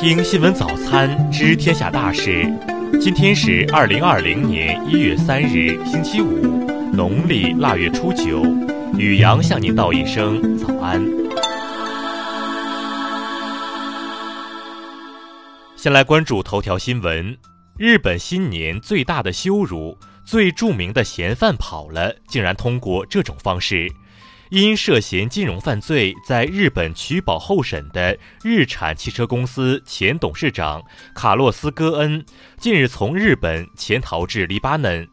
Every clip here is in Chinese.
听新闻早餐知天下大事。今天是二零二零年一月三日，星期五，农历腊月初九。雨阳向您道一声早安。先来关注头条新闻：日本新年最大的羞辱，最著名的嫌犯跑了，竟然通过这种方式。因涉嫌金融犯罪在日本取保候审的日产汽车公司前董事长卡洛斯·戈恩，近日从日本潜逃至黎巴嫩。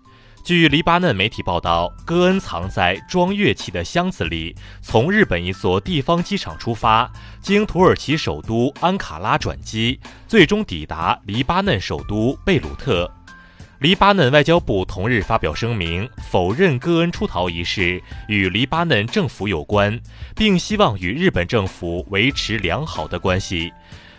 据黎巴嫩媒体报道，戈恩藏在装乐器的箱子里，从日本一座地方机场出发，经土耳其首都安卡拉转机，最终抵达黎巴嫩首都贝鲁特。黎巴嫩外交部同日发表声明，否认戈恩出逃一事与黎巴嫩政府有关，并希望与日本政府维持良好的关系。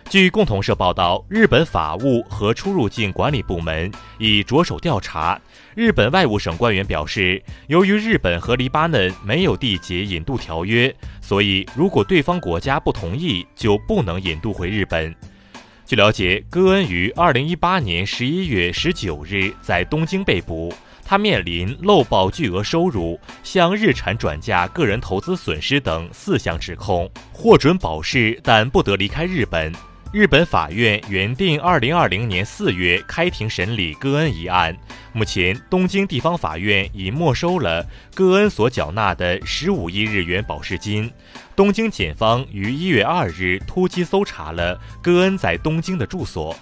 据共同社报道，日本法务和出入境管理部门已着手调查。日本外务省官员表示，由于日本和黎巴嫩没有缔结引渡条约，所以如果对方国家不同意，就不能引渡回日本。据了解，戈恩于二零一八年十一月十九日在东京被捕，他面临漏报巨额收入、向日产转嫁个人投资损失等四项指控，获准保释，但不得离开日本。日本法院原定二零二零年四月开庭审理戈恩一案，目前东京地方法院已没收了戈恩所缴纳的十五亿日元保释金。东京检方于一月二日突击搜查了戈恩在东京的住所。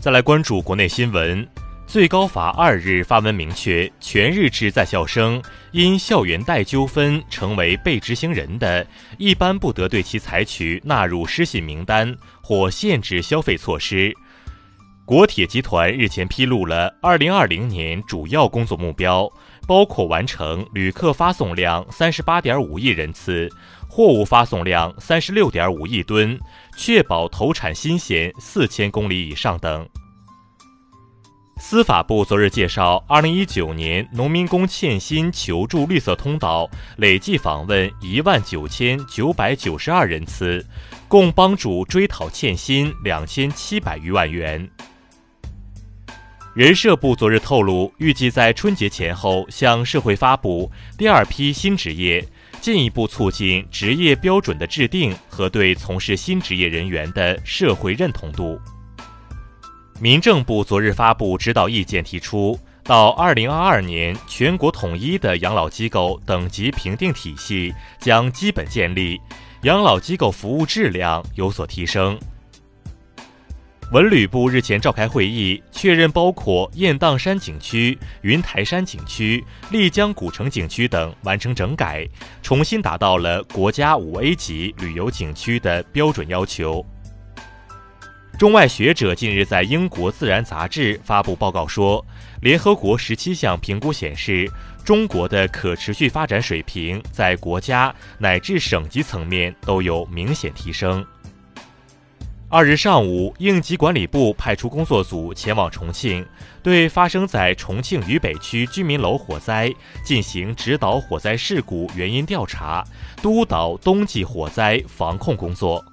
再来关注国内新闻。最高法二日发文明确，全日制在校生因校园贷纠纷成为被执行人的，一般不得对其采取纳入失信名单或限制消费措施。国铁集团日前披露了二零二零年主要工作目标，包括完成旅客发送量三十八点五亿人次，货物发送量三十六点五亿吨，确保投产新鲜四千公里以上等。司法部昨日介绍，二零一九年农民工欠薪求助绿色通道累计访问一万九千九百九十二人次，共帮助追讨欠薪两千七百余万元。人社部昨日透露，预计在春节前后向社会发布第二批新职业，进一步促进职业标准的制定和对从事新职业人员的社会认同度。民政部昨日发布指导意见，提出到二零二二年，全国统一的养老机构等级评定体系将基本建立，养老机构服务质量有所提升。文旅部日前召开会议，确认包括雁荡山景区、云台山景区、丽江古城景区等完成整改，重新达到了国家五 A 级旅游景区的标准要求。中外学者近日在英国《自然》杂志发布报告说，联合国十七项评估显示，中国的可持续发展水平在国家乃至省级层面都有明显提升。二日上午，应急管理部派出工作组前往重庆，对发生在重庆渝北区居民楼火灾进行指导火灾事故原因调查，督导冬季火灾防控工作。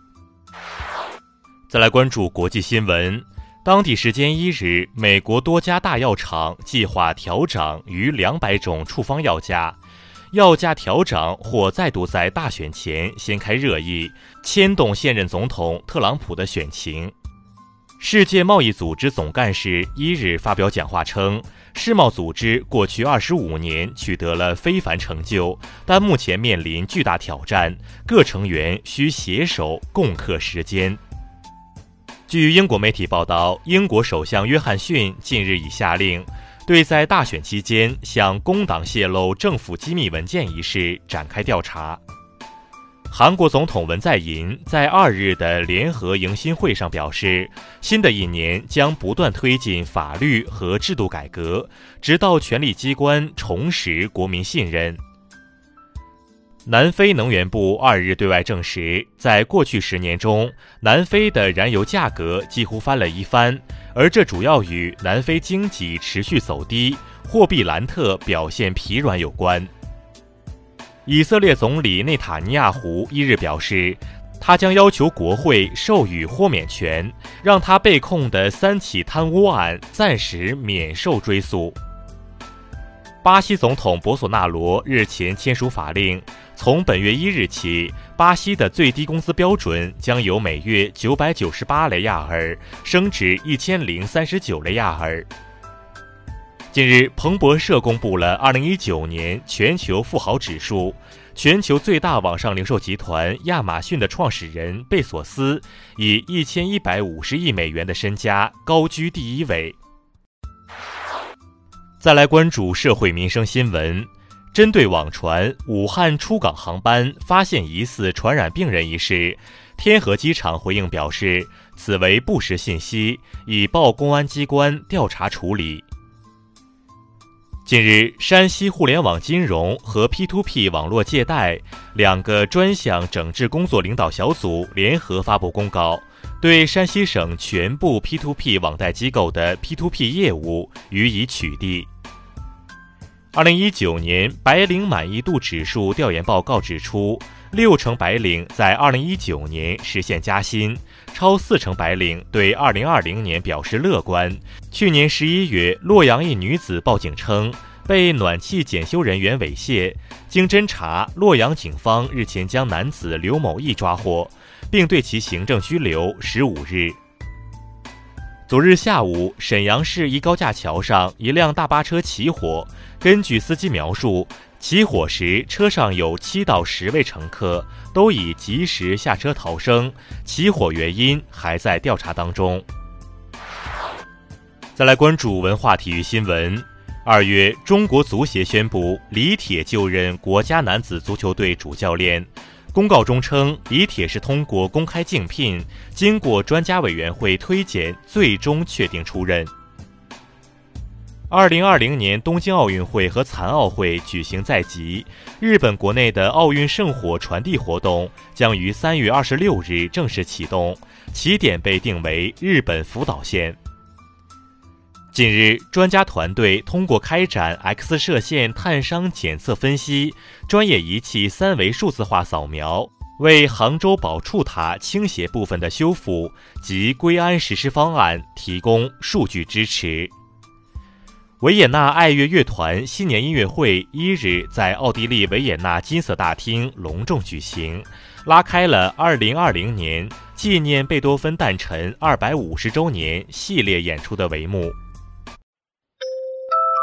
再来关注国际新闻。当地时间一日，美国多家大药厂计划调涨逾两百种处方药价，药价调涨或再度在大选前掀开热议，牵动现任总统特朗普的选情。世界贸易组织总干事一日发表讲话称，世贸组织过去二十五年取得了非凡成就，但目前面临巨大挑战，各成员需携手共克时艰。据英国媒体报道，英国首相约翰逊近日已下令，对在大选期间向工党泄露政府机密文件一事展开调查。韩国总统文在寅在二日的联合迎新会上表示，新的一年将不断推进法律和制度改革，直到权力机关重拾国民信任。南非能源部二日对外证实，在过去十年中，南非的燃油价格几乎翻了一番，而这主要与南非经济持续走低、货币兰特表现疲软有关。以色列总理内塔尼亚胡一日表示，他将要求国会授予豁免权，让他被控的三起贪污案暂时免受追诉。巴西总统博索纳罗日前签署法令，从本月一日起，巴西的最低工资标准将由每月九百九十八雷亚尔升至一千零三十九雷亚尔。近日，彭博社公布了二零一九年全球富豪指数，全球最大网上零售集团亚马逊的创始人贝索斯以一千一百五十亿美元的身家高居第一位。再来关注社会民生新闻，针对网传武汉出港航班发现疑似传染病人一事，天河机场回应表示，此为不实信息，已报公安机关调查处理。近日，山西互联网金融和 P2P 网络借贷两个专项整治工作领导小组联合发布公告。对山西省全部 P2P 网贷机构的 P2P 业务予以取缔。二零一九年白领满意度指数调研报告指出，六成白领在二零一九年实现加薪，超四成白领对二零二零年表示乐观。去年十一月，洛阳一女子报警称被暖气检修人员猥亵，经侦查，洛阳警方日前将男子刘某义抓获。并对其行政拘留十五日。昨日下午，沈阳市一高架桥上一辆大巴车起火。根据司机描述，起火时车上有七到十位乘客，都已及时下车逃生。起火原因还在调查当中。再来关注文化体育新闻。二月，中国足协宣布李铁就任国家男子足球队主教练。公告中称，李铁是通过公开竞聘，经过专家委员会推荐，最终确定出任。二零二零年东京奥运会和残奥会举行在即，日本国内的奥运圣火传递活动将于三月二十六日正式启动，起点被定为日本福岛县。近日，专家团队通过开展 X 射线碳伤检测分析、专业仪器三维数字化扫描，为杭州宝柱塔倾斜部分的修复及归安实施方案提供数据支持。维也纳爱乐乐团新年音乐会一日在奥地利维也纳金色大厅隆重举行，拉开了2020年纪念贝多芬诞辰250周年系列演出的帷幕。